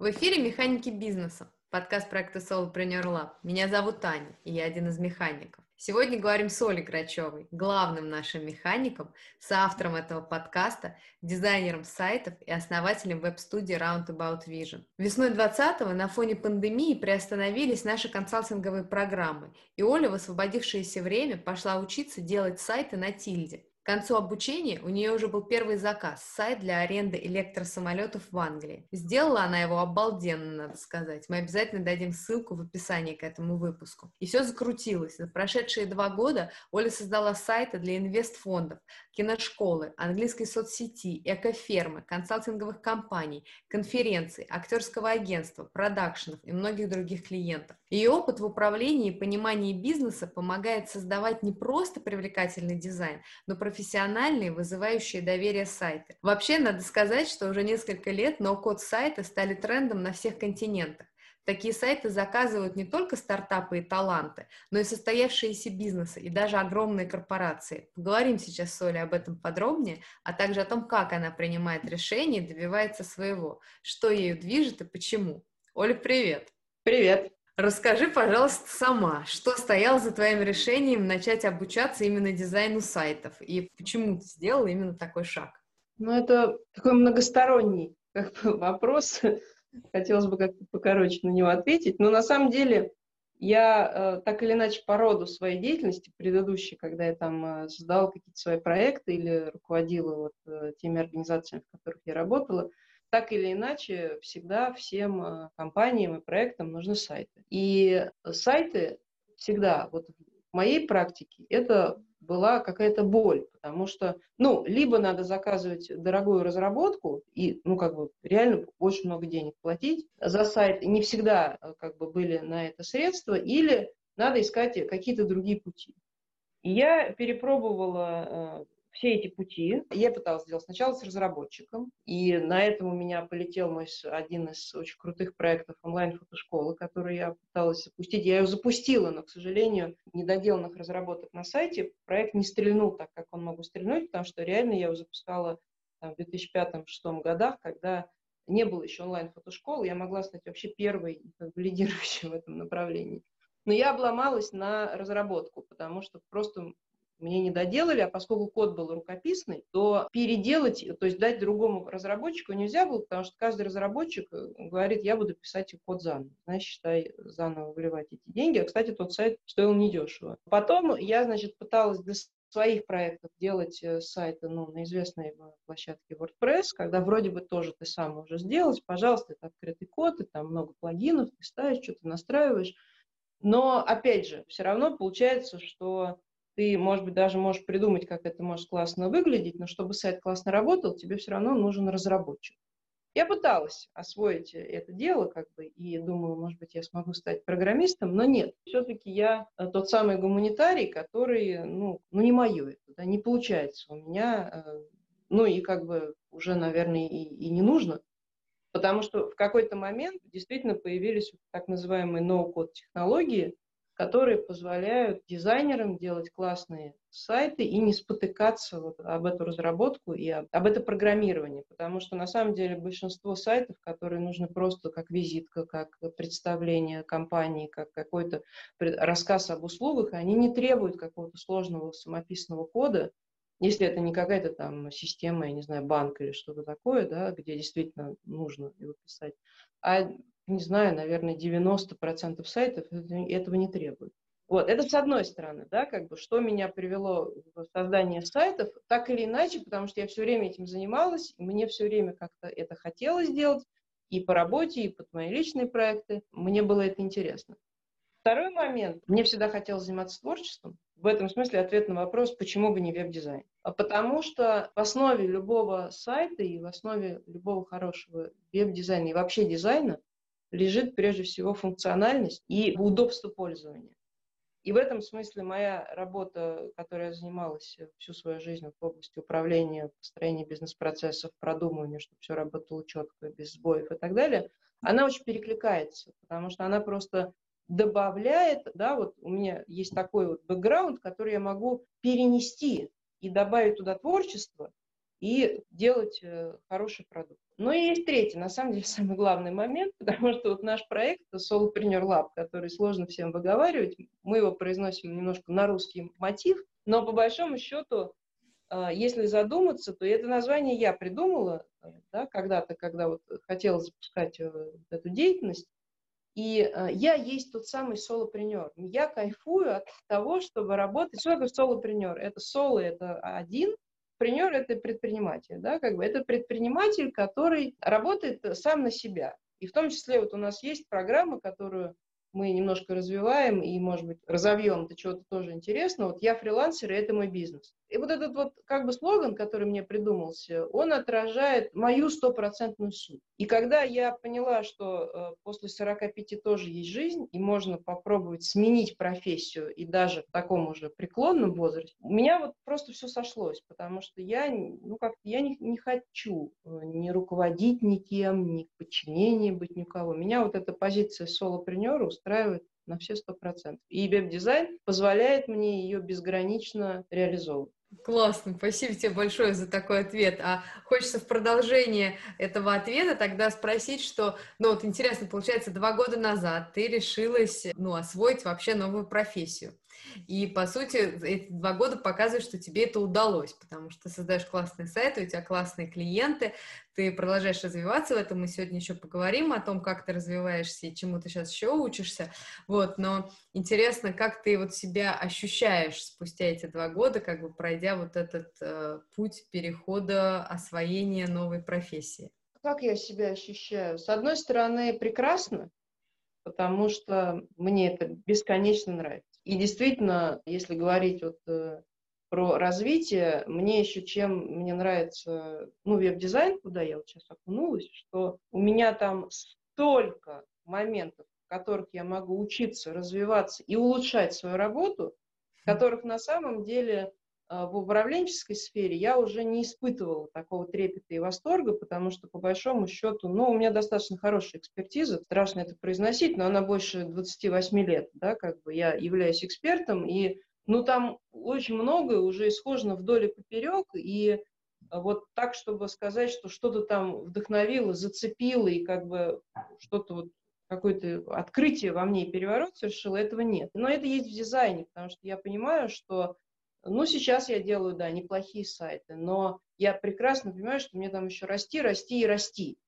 В эфире «Механики бизнеса», подкаст проекта Solopreneur Lab. Меня зовут Таня, и я один из механиков. Сегодня говорим с Олей Грачевой, главным нашим механиком, соавтором этого подкаста, дизайнером сайтов и основателем веб-студии Roundabout Vision. Весной 20-го на фоне пандемии приостановились наши консалтинговые программы, и Оля в освободившееся время пошла учиться делать сайты на Тильде. Концу обучения у нее уже был первый заказ – сайт для аренды электросамолетов в Англии. Сделала она его обалденно, надо сказать. Мы обязательно дадим ссылку в описании к этому выпуску. И все закрутилось. За прошедшие два года Оля создала сайты для инвестфондов, киношколы, английской соцсети, экофермы, консалтинговых компаний, конференций, актерского агентства, продакшенов и многих других клиентов. Ее опыт в управлении и понимании бизнеса помогает создавать не просто привлекательный дизайн, но профессиональные, вызывающие доверие сайты. Вообще, надо сказать, что уже несколько лет ноу-код сайты стали трендом на всех континентах. Такие сайты заказывают не только стартапы и таланты, но и состоявшиеся бизнесы и даже огромные корпорации. Поговорим сейчас с Олей об этом подробнее, а также о том, как она принимает решения и добивается своего, что ею движет и почему. Оля, привет! Привет! Расскажи, пожалуйста, сама, что стояло за твоим решением начать обучаться именно дизайну сайтов и почему ты сделала именно такой шаг? Ну, это такой многосторонний как бы, вопрос. Хотелось бы как-то покороче на него ответить. Но на самом деле я э, так или иначе по роду своей деятельности предыдущей, когда я там э, создавала какие-то свои проекты или руководила вот э, теми организациями, в которых я работала, так или иначе, всегда всем э, компаниям и проектам нужны сайты. И сайты всегда, вот в моей практике, это была какая-то боль, потому что, ну, либо надо заказывать дорогую разработку и, ну, как бы, реально очень много денег платить за сайт, не всегда, э, как бы, были на это средства, или надо искать какие-то другие пути. И я перепробовала э, все эти пути. Я пыталась сделать сначала с разработчиком, и на этом у меня полетел мой один из очень крутых проектов онлайн-фотошколы, который я пыталась запустить. Я ее запустила, но, к сожалению, недоделанных разработок на сайте проект не стрельнул так, как он мог бы стрельнуть, потому что реально я его запускала там, в 2005-2006 годах, когда не было еще онлайн-фотошколы, я могла стать вообще первой как бы, лидирующей в этом направлении. Но я обломалась на разработку, потому что просто мне не доделали, а поскольку код был рукописный, то переделать, то есть дать другому разработчику нельзя было, потому что каждый разработчик э, говорит, я буду писать код заново. Значит, считай, заново вливать эти деньги. А, кстати, тот сайт стоил недешево. Потом я, значит, пыталась для своих проектов делать э, сайты ну, на известной площадке WordPress, когда вроде бы тоже ты сам можешь сделать, пожалуйста, это открытый код, и там много плагинов, ты ставишь, что-то настраиваешь. Но, опять же, все равно получается, что ты, может быть, даже можешь придумать, как это может классно выглядеть, но чтобы сайт классно работал, тебе все равно нужен разработчик. Я пыталась освоить это дело, как бы, и думала, может быть, я смогу стать программистом, но нет. Все-таки я э, тот самый гуманитарий, который, ну, ну не мое это, да, не получается у меня, э, ну и как бы уже, наверное, и, и не нужно, потому что в какой-то момент действительно появились так называемые ноу-код технологии, которые позволяют дизайнерам делать классные сайты и не спотыкаться вот об эту разработку и об, об это программирование, потому что на самом деле большинство сайтов, которые нужны просто как визитка, как представление компании, как какой-то рассказ об услугах, они не требуют какого-то сложного самописного кода, если это не какая-то там система, я не знаю, банк или что-то такое, да, где действительно нужно его писать, а не знаю, наверное, 90% сайтов этого не требуют. Вот, это с одной стороны, да, как бы, что меня привело в создание сайтов, так или иначе, потому что я все время этим занималась, мне все время как-то это хотелось сделать, и по работе, и под мои личные проекты, мне было это интересно. Второй момент, мне всегда хотелось заниматься творчеством, в этом смысле ответ на вопрос, почему бы не веб-дизайн. А потому что в основе любого сайта и в основе любого хорошего веб-дизайна и вообще дизайна лежит прежде всего функциональность и удобство пользования. И в этом смысле моя работа, которой я занималась всю свою жизнь в области управления, построения бизнес-процессов, продумывания, чтобы все работало четко, без сбоев и так далее, она очень перекликается, потому что она просто добавляет, да, вот у меня есть такой вот бэкграунд, который я могу перенести и добавить туда творчество и делать э, хороший продукт. Ну и есть третий, на самом деле, самый главный момент, потому что вот наш проект Solopreneur Lab, который сложно всем выговаривать, мы его произносим немножко на русский мотив, но по большому счету, а, если задуматься, то это название я придумала да, когда-то, когда вот хотела запускать э, эту деятельность. И э, я есть тот самый солопренер. Я кайфую от того, чтобы работать. Что такое солопренер? Это соло, это один, Предпринер – это предприниматель, да, как бы это предприниматель, который работает сам на себя. И в том числе вот у нас есть программа, которую мы немножко развиваем и, может быть, разовьем до чего-то тоже интересно. Вот я фрилансер, и это мой бизнес. И вот этот вот как бы слоган, который мне придумался, он отражает мою стопроцентную суть. И когда я поняла, что э, после 45 тоже есть жизнь, и можно попробовать сменить профессию, и даже в таком уже преклонном возрасте, у меня вот просто все сошлось, потому что я, ну как я не, не хочу э, ни руководить никем, ни в подчинении быть никого. Меня вот эта позиция солопренера устраивает на все сто процентов. И веб-дизайн позволяет мне ее безгранично реализовывать. Классно, спасибо тебе большое за такой ответ. А хочется в продолжение этого ответа тогда спросить, что, ну вот интересно, получается, два года назад ты решилась, ну, освоить вообще новую профессию. И, по сути, эти два года показывают, что тебе это удалось, потому что ты создаешь классные сайты, у тебя классные клиенты, ты продолжаешь развиваться в этом. Мы сегодня еще поговорим о том, как ты развиваешься и чему ты сейчас еще учишься. Вот, но интересно, как ты вот себя ощущаешь спустя эти два года, как бы пройдя вот этот э, путь перехода, освоения новой профессии. Как я себя ощущаю? С одной стороны, прекрасно, потому что мне это бесконечно нравится. И действительно, если говорить вот э, про развитие, мне еще чем мне нравится, ну, веб-дизайн, куда я вот сейчас окунулась, что у меня там столько моментов, в которых я могу учиться, развиваться и улучшать свою работу, которых на самом деле в управленческой сфере я уже не испытывала такого трепета и восторга, потому что, по большому счету, ну, у меня достаточно хорошая экспертиза, страшно это произносить, но она больше 28 лет, да, как бы я являюсь экспертом, и ну, там очень многое уже исхожено вдоль и поперек, и вот так, чтобы сказать, что что-то там вдохновило, зацепило, и как бы что-то вот какое-то открытие во мне и переворот совершило, этого нет. Но это есть в дизайне, потому что я понимаю, что, ну, сейчас я делаю, да, неплохие сайты, но я прекрасно понимаю, что мне там еще расти, расти и расти.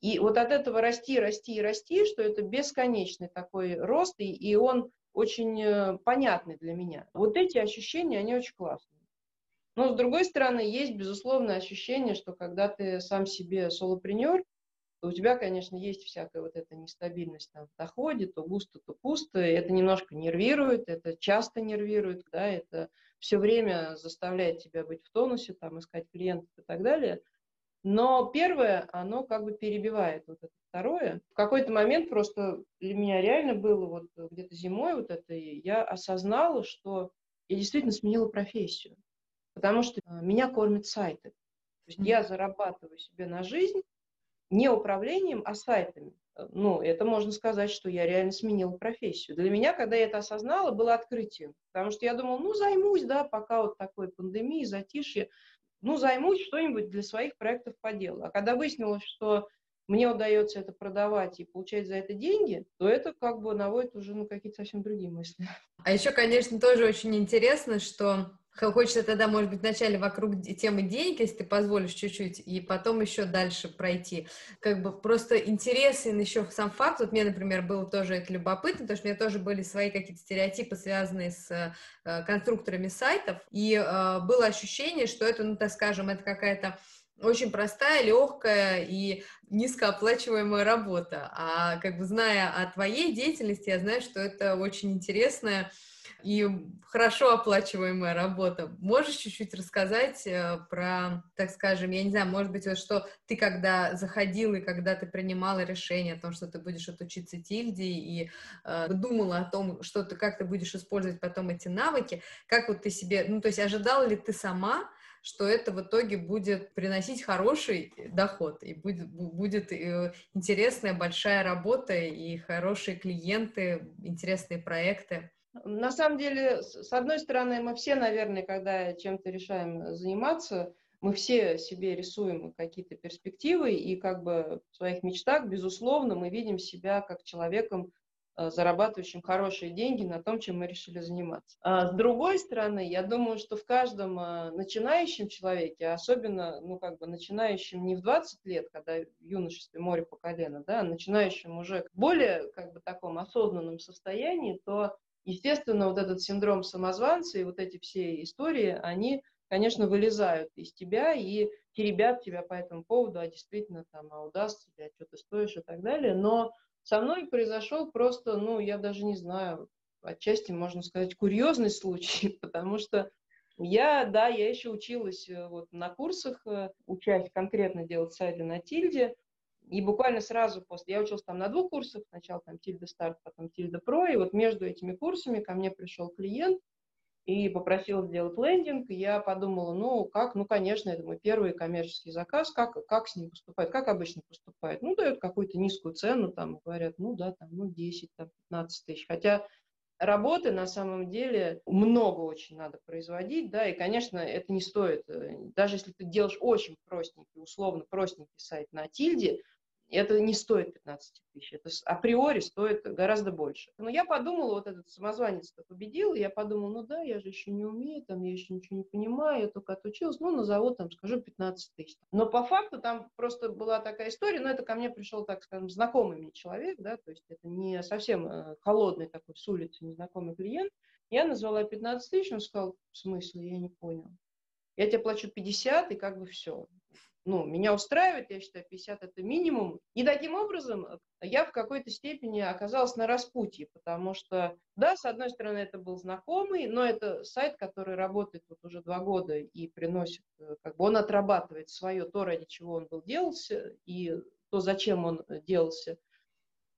И вот от этого расти, расти и расти, что это бесконечный такой рост, и, и он очень э, понятный для меня. Вот эти ощущения, они очень классные. Но, с другой стороны, есть, безусловно, ощущение, что когда ты сам себе солопренер, то у тебя, конечно, есть всякая вот эта нестабильность там, в доходе, то густо, то пусто. Это немножко нервирует, это часто нервирует, да, это все время заставляет тебя быть в тонусе, там, искать клиентов и так далее. Но первое, оно как бы перебивает вот это второе. В какой-то момент просто для меня реально было вот где-то зимой вот это, я осознала, что я действительно сменила профессию. Потому что э, меня кормят сайты. То есть я зарабатываю себе на жизнь не управлением, а сайтами. Э, ну, это можно сказать, что я реально сменила профессию. Для меня, когда я это осознала, было открытием. Потому что я думала, ну, займусь, да, пока вот такой пандемии, затишье, ну, займусь что-нибудь для своих проектов по делу. А когда выяснилось, что мне удается это продавать и получать за это деньги, то это как бы наводит уже на какие-то совсем другие мысли. А еще, конечно, тоже очень интересно, что Хочется тогда, может быть, вначале вокруг темы денег, если ты позволишь чуть-чуть, и потом еще дальше пройти. Как бы просто интересен еще сам факт. Вот мне, например, было тоже это любопытно, потому что у меня тоже были свои какие-то стереотипы, связанные с э, конструкторами сайтов, и э, было ощущение, что это, ну, так скажем, это какая-то очень простая, легкая и низкооплачиваемая работа. А как бы зная о твоей деятельности, я знаю, что это очень интересная и хорошо оплачиваемая работа. Можешь чуть-чуть рассказать э, про, так скажем, я не знаю, может быть, вот что ты когда заходил и когда ты принимала решение о том, что ты будешь отучиться Тильде и э, думала о том, что ты, как ты будешь использовать потом эти навыки, как вот ты себе, ну, то есть ожидала ли ты сама, что это в итоге будет приносить хороший доход, и будет, будет э, интересная большая работа, и хорошие клиенты, интересные проекты. На самом деле, с одной стороны, мы все, наверное, когда чем-то решаем заниматься, мы все себе рисуем какие-то перспективы, и как бы в своих мечтах, безусловно, мы видим себя как человеком, э, зарабатывающим хорошие деньги на том, чем мы решили заниматься. А с другой стороны, я думаю, что в каждом э, начинающем человеке, особенно, ну, как бы начинающем не в 20 лет, когда в юношестве море по колено, да, а начинающем уже в более, как бы, таком осознанном состоянии, то, естественно, вот этот синдром самозванца и вот эти все истории, они конечно, вылезают из тебя и теребят тебя по этому поводу, а действительно там, а удастся тебе, а что ты стоишь и так далее. Но со мной произошел просто, ну, я даже не знаю, отчасти, можно сказать, курьезный случай, потому что я, да, я еще училась э, вот на курсах, э, учась конкретно делать сайты на тильде, и буквально сразу после, я училась там на двух курсах, сначала там Тильда Старт, потом Тильда Про, и вот между этими курсами ко мне пришел клиент, и попросила сделать лендинг. И я подумала, ну, как, ну, конечно, это мой первый коммерческий заказ, как, как с ним поступает, как обычно поступает. Ну, дают какую-то низкую цену, там, говорят, ну, да, там, ну, 10, там, 15 тысяч. Хотя работы на самом деле много очень надо производить, да, и, конечно, это не стоит. Э, даже если ты делаешь очень простенький, условно простенький сайт на тильде, это не стоит 15 тысяч, это априори стоит гораздо больше. Но я подумала, вот этот самозванец победил, я подумала, ну да, я же еще не умею, там, я еще ничего не понимаю, я только отучилась, ну, назову, там, скажу 15 тысяч. Но по факту там просто была такая история, но это ко мне пришел, так скажем, знакомый мне человек, да, то есть это не совсем э, холодный такой с улицы незнакомый клиент. Я назвала 15 тысяч, он сказал, в смысле, я не понял. Я тебе плачу 50, и как бы все ну, меня устраивает, я считаю, 50 это минимум. И таким образом э, я в какой-то степени оказалась на распутье, потому что, да, с одной стороны, это был знакомый, но это сайт, который работает вот уже два года и приносит, э, как бы он отрабатывает свое, то, ради чего он был делался, и то, зачем он э, делался.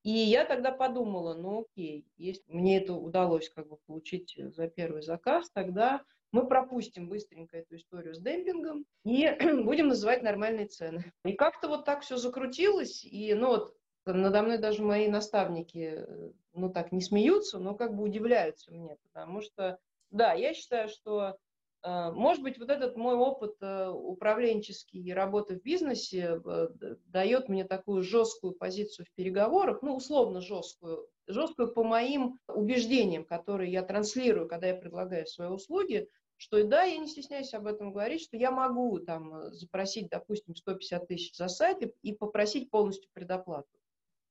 И я тогда подумала, ну окей, если мне это удалось как бы получить за первый заказ, тогда мы пропустим быстренько эту историю с демпингом и будем называть нормальные цены. И как-то вот так все закрутилось, и ну вот надо мной даже мои наставники, ну так, не смеются, но как бы удивляются мне, потому что, да, я считаю, что э, может быть, вот этот мой опыт э, управленческий и работы в бизнесе э, дает мне такую жесткую позицию в переговорах, ну, условно жесткую, жесткую по моим убеждениям, которые я транслирую, когда я предлагаю свои услуги, что да, я не стесняюсь об этом говорить, что я могу там запросить, допустим, 150 тысяч за сайт и, и попросить полностью предоплату.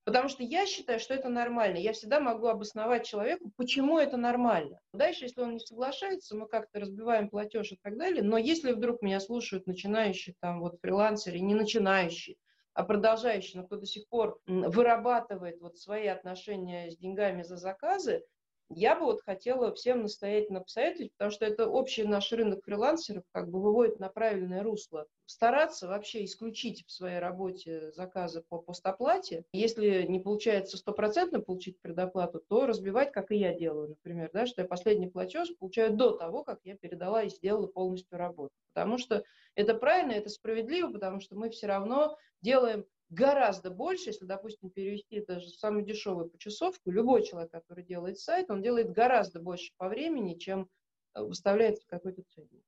Потому что я считаю, что это нормально. Я всегда могу обосновать человеку, почему это нормально. Дальше, если он не соглашается, мы как-то разбиваем платеж и так далее. Но если вдруг меня слушают начинающие там вот фрилансеры, не начинающие, а продолжающие, но кто до сих пор вырабатывает вот свои отношения с деньгами за заказы, я бы вот хотела всем настоятельно посоветовать, потому что это общий наш рынок фрилансеров как бы выводит на правильное русло. Стараться вообще исключить в своей работе заказы по постоплате. Если не получается стопроцентно получить предоплату, то разбивать, как и я делаю, например, да, что я последний платеж получаю до того, как я передала и сделала полностью работу. Потому что это правильно, это справедливо, потому что мы все равно делаем гораздо больше, если, допустим, перевести даже самую дешевую почасовку, любой человек, который делает сайт, он делает гораздо больше по времени, чем э, выставляется в какой-то ценник.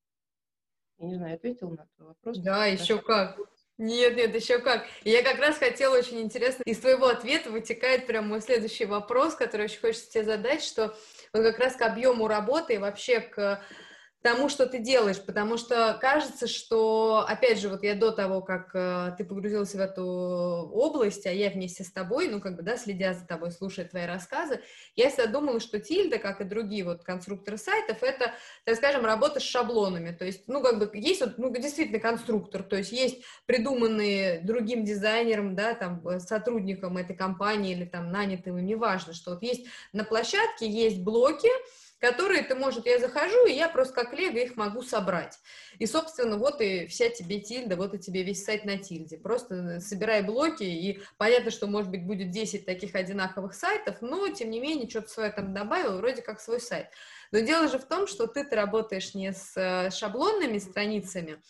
Я не знаю, ответил на этот вопрос. Да, еще как. Нет, нет, еще как. Я как раз хотела очень интересно, из твоего ответа вытекает прям мой следующий вопрос, который очень хочется тебе задать, что вот как раз к объему работы и вообще к тому, что ты делаешь, потому что кажется, что, опять же, вот я до того, как э, ты погрузился в эту область, а я вместе с тобой, ну, как бы, да, следя за тобой, слушая твои рассказы, я всегда думала, что Тильда, как и другие вот конструкторы сайтов, это, так скажем, работа с шаблонами, то есть, ну, как бы, есть вот, ну, действительно конструктор, то есть есть придуманные другим дизайнером, да, там, э, сотрудником этой компании или там нанятым, неважно, что вот есть на площадке, есть блоки, которые ты, может, я захожу, и я просто как лего их могу собрать. И, собственно, вот и вся тебе тильда, вот и тебе весь сайт на тильде. Просто собирай блоки, и понятно, что, может быть, будет 10 таких одинаковых сайтов, но, тем не менее, что-то свое там добавил, вроде как свой сайт. Но дело же в том, что ты, ты работаешь не с э, шаблонными страницами,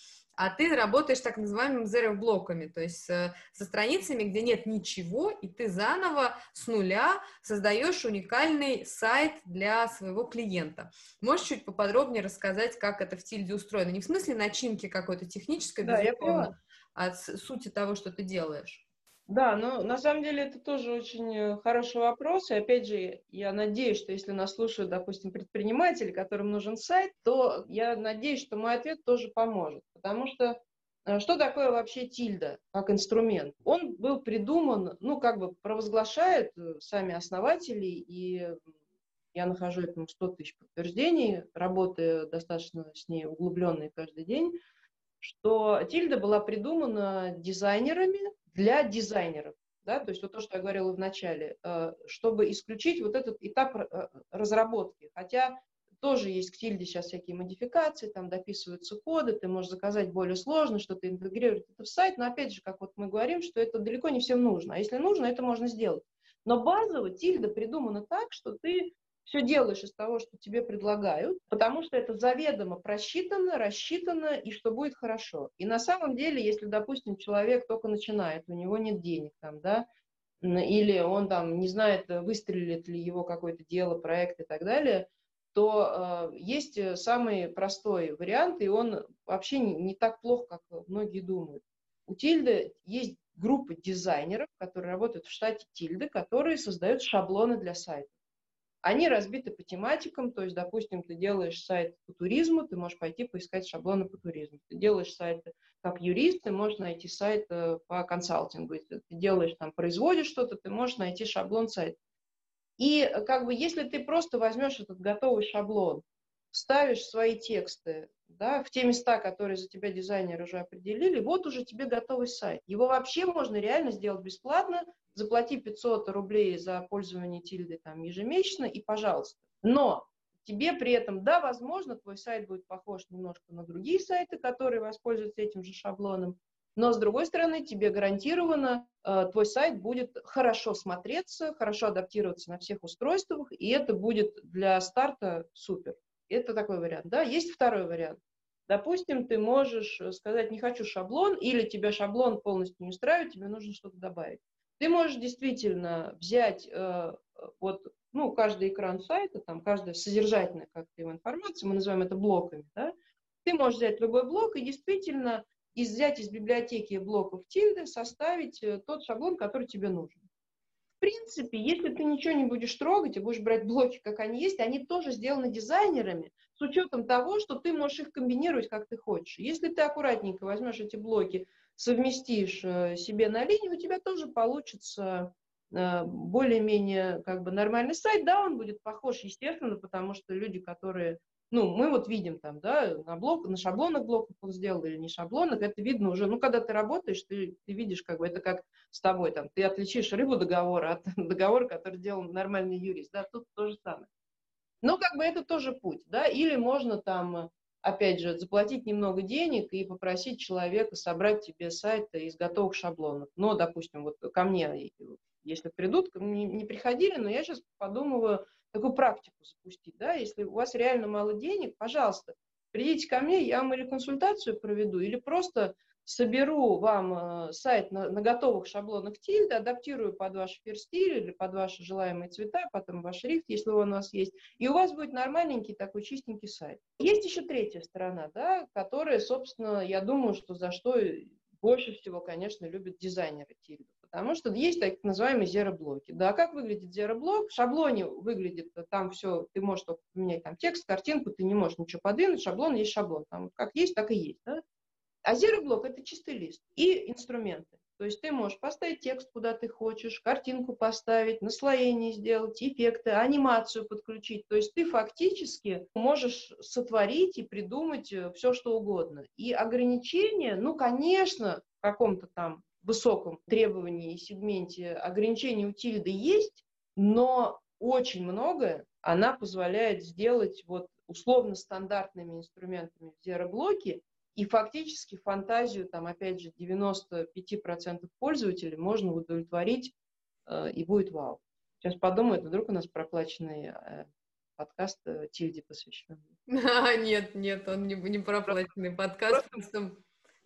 а ты работаешь так называемыми zero-блоками, то есть со страницами, где нет ничего, и ты заново с нуля создаешь уникальный сайт для своего клиента. Можешь чуть поподробнее рассказать, как это в Тильде устроено? Не в смысле начинки какой-то технической, да, безусловно, а от сути того, что ты делаешь. Да, но на самом деле это тоже очень э, хороший вопрос. И опять же, я надеюсь, что если нас слушают, допустим, предприниматели, которым нужен сайт, то я надеюсь, что мой ответ тоже поможет. Потому что э, что такое вообще тильда как инструмент? Он был придуман, ну, как бы провозглашают э, сами основатели, и я нахожу этому 100 тысяч подтверждений, работая достаточно с ней углубленной каждый день, что тильда была придумана дизайнерами, для дизайнеров. Да, то есть вот то, что я говорила в начале, э, чтобы исключить вот этот этап э, разработки. Хотя тоже есть к тильде сейчас всякие модификации, там дописываются коды, ты можешь заказать более сложно, что-то интегрировать это в сайт, но опять же, как вот мы говорим, что это далеко не всем нужно. А если нужно, это можно сделать. Но базово тильда придумана так, что ты все делаешь из того, что тебе предлагают, потому что это заведомо просчитано, рассчитано, и что будет хорошо. И на самом деле, если, допустим, человек только начинает, у него нет денег там, да, или он там не знает, выстрелит ли его какое-то дело, проект и так далее, то э, есть самый простой вариант, и он вообще не, не так плохо, как многие думают. У Тильды есть группа дизайнеров, которые работают в штате Тильды, которые создают шаблоны для сайта. Они разбиты по тематикам, то есть, допустим, ты делаешь сайт по туризму, ты можешь пойти поискать шаблоны по туризму. Ты делаешь сайт как юрист, ты можешь найти сайт э, по консалтингу. Если ты делаешь там, производишь что-то, ты можешь найти шаблон сайта. И э, как бы если ты просто возьмешь этот готовый шаблон, ставишь свои тексты да, в те места, которые за тебя дизайнеры уже определили, вот уже тебе готовый сайт. Его вообще можно реально сделать бесплатно, заплати 500 рублей за пользование тильды там ежемесячно и пожалуйста. Но тебе при этом, да, возможно, твой сайт будет похож немножко на другие сайты, которые воспользуются этим же шаблоном, но, с другой стороны, тебе гарантированно э, твой сайт будет хорошо смотреться, хорошо адаптироваться на всех устройствах, и это будет для старта супер. Это такой вариант. Да? Есть второй вариант. Допустим, ты можешь сказать, не хочу шаблон, или тебя шаблон полностью не устраивает, тебе нужно что-то добавить. Ты можешь действительно взять э, вот, ну, каждый экран сайта, там, каждая содержательная как-то его информация, мы называем это блоками, да? Ты можешь взять любой блок и действительно из, взять из библиотеки блоков тильды, составить э, тот шаблон, который тебе нужен. В принципе, если ты ничего не будешь трогать и будешь брать блоки, как они есть, они тоже сделаны дизайнерами с учетом того, что ты можешь их комбинировать, как ты хочешь. Если ты аккуратненько возьмешь эти блоки, совместишь э, себе на линию, у тебя тоже получится э, более-менее как бы нормальный сайт. Да, он будет похож, естественно, потому что люди, которые ну, мы вот видим там, да, на блок, на шаблонах блоков он сделал или не шаблонах, это видно уже, ну, когда ты работаешь, ты, ты видишь, как бы, это как с тобой, там, ты отличишь рыбу договора от договора, который делал нормальный юрист, да, тут то же самое. Но, как бы, это тоже путь, да, или можно там опять же, заплатить немного денег и попросить человека собрать тебе сайт из готовых шаблонов. Но, допустим, вот ко мне, если придут, не, не приходили, но я сейчас подумываю такую практику запустить. Да? Если у вас реально мало денег, пожалуйста, придите ко мне, я вам или консультацию проведу, или просто соберу вам э, сайт на, на готовых шаблонах тильда, адаптирую под ваш стиль или под ваши желаемые цвета, потом ваш шрифт, если он у нас есть, и у вас будет нормальненький такой чистенький сайт. Есть еще третья сторона, да, которая, собственно, я думаю, что за что больше всего, конечно, любят дизайнеры тильда. Потому что есть так называемые зероблоки. Да, как выглядит зероблок? В шаблоне выглядит, там все, ты можешь только поменять там текст, картинку, ты не можешь ничего подвинуть, шаблон есть шаблон. Там как есть, так и есть. Да? А Zero блок это чистый лист и инструменты. То есть ты можешь поставить текст, куда ты хочешь, картинку поставить, наслоение сделать, эффекты, анимацию подключить. То есть ты фактически можешь сотворить и придумать э, все, что угодно. И ограничения, ну, конечно, в каком-то там высоком требовании и сегменте ограничений у тильды есть, но очень многое она позволяет сделать вот условно стандартными инструментами в зероблоке, и фактически фантазию, там, опять же, 95% пользователей можно удовлетворить, э, и будет вау. Сейчас подумают, вдруг у нас проплаченный э, подкаст э, Тильде посвящен. А, нет, нет, он не, не проплаченный подкаст. Просто...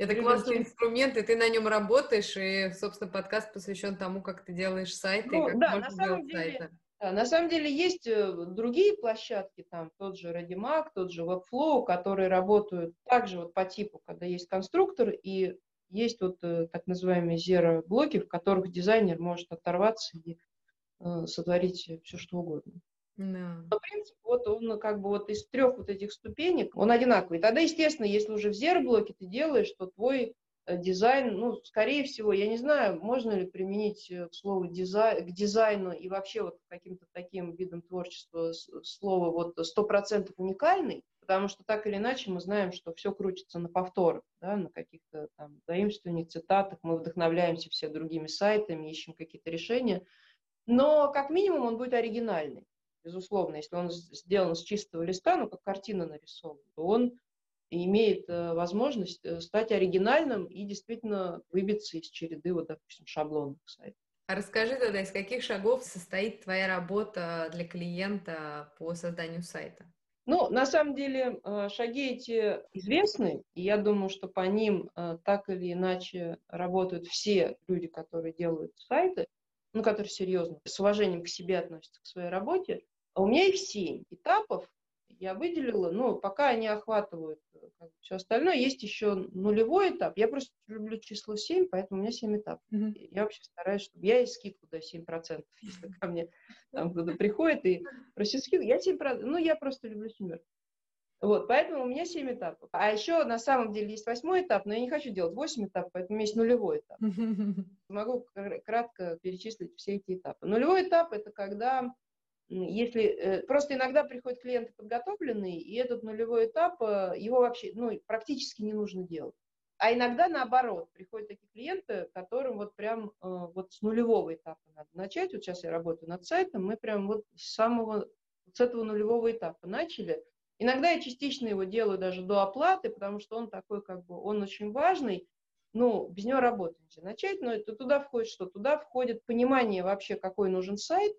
Это классный инструмент, и ты на нем работаешь, и, собственно, подкаст посвящен тому, как ты делаешь сайты, ну, и как да, можно на самом деле, сайты. Да, на самом деле есть э, другие площадки, там тот же ReadyMag, тот же Webflow, которые работают также вот по типу, когда есть конструктор и есть вот э, так называемые zero-блоки, в которых дизайнер может оторваться и э, сотворить все, что угодно. No. Но принцип, вот он как бы вот из трех вот этих ступенек, он одинаковый. Тогда, естественно, если уже в zero-блоке ты делаешь, то твой э, дизайн, ну, скорее всего, я не знаю, можно ли применить э, слово дизайн, к дизайну и вообще вот к каким-то таким видам творчества слово вот сто процентов уникальный, потому что так или иначе мы знаем, что все крутится на повторах, да, на каких-то там заимствованиях, цитатах, мы вдохновляемся все другими сайтами, ищем какие-то решения, но как минимум он будет оригинальный, безусловно, если он сделан с чистого листа, ну, как картина нарисована, то он имеет э, возможность э, стать оригинальным и действительно выбиться из череды, вот, допустим, шаблонных сайтов. А расскажи тогда, из каких шагов состоит твоя работа для клиента по созданию сайта? Ну, на самом деле, э, шаги эти известны, и я думаю, что по ним так или иначе работают все люди, которые делают сайты, ну, которые серьезно, с уважением к себе относятся к своей работе. А у меня их семь этапов, я выделила, но пока они охватывают э, все остальное. Есть еще нулевой этап. Я просто люблю число 7, поэтому у меня 7 этапов. Mm-hmm. Я вообще стараюсь, чтобы я и скидку до 7%, если ко мне там кто-то приходит и просит скидку. Я 7%, ну, я просто люблю семерку. Вот, поэтому у меня 7 этапов. А еще на самом деле есть восьмой этап, но я не хочу делать 8 этапов, поэтому есть нулевой этап. Могу кратко перечислить все эти этапы. Нулевой этап – это когда если э, просто иногда приходят клиенты подготовленные, и этот нулевой этап, э, его вообще ну, практически не нужно делать. А иногда наоборот, приходят такие клиенты, которым вот прям э, вот с нулевого этапа надо начать. Вот сейчас я работаю над сайтом, мы прям вот с самого, с этого нулевого этапа начали. Иногда я частично его делаю даже до оплаты, потому что он такой как бы, он очень важный, ну, без него работать нельзя начать, но это туда входит что? Туда входит понимание вообще, какой нужен сайт,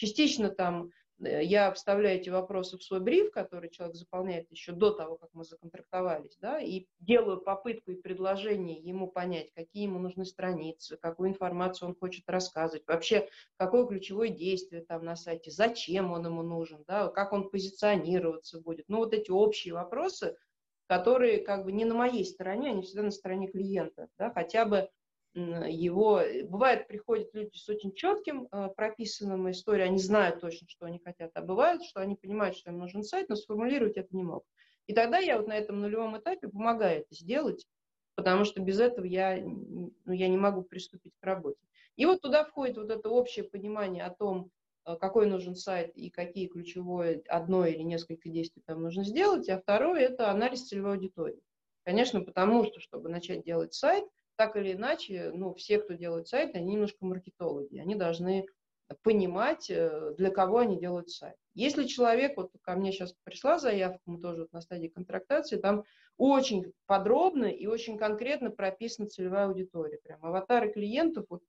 Частично там э, я вставляю эти вопросы в свой бриф, который человек заполняет еще до того, как мы законтрактовались, да, и делаю попытку и предложение ему понять, какие ему нужны страницы, какую информацию он хочет рассказывать, вообще какое ключевое действие там на сайте, зачем он ему нужен, да, как он позиционироваться будет. Ну, вот эти общие вопросы, которые как бы не на моей стороне, они всегда на стороне клиента, да, хотя бы его... Э, бывает, приходят люди с очень четким э, прописанным историей, они знают точно, что они хотят, а бывает, что они понимают, что им нужен сайт, но сформулировать это не могут. И тогда я вот на этом нулевом этапе помогаю это сделать, потому что без этого я, ну, я не могу приступить к работе. И вот туда входит вот это общее понимание о том, э, какой нужен сайт и какие ключевое одно или несколько действий там нужно сделать, а второе – это анализ целевой аудитории. Конечно, потому что, чтобы начать делать сайт – так или иначе, ну, все, кто делает сайт, они немножко маркетологи. Они должны понимать, э, для кого они делают сайт. Если человек, вот ко мне сейчас пришла заявка, мы тоже вот на стадии контрактации, там очень подробно и очень конкретно прописана целевая аудитория. Прям аватары клиентов вот,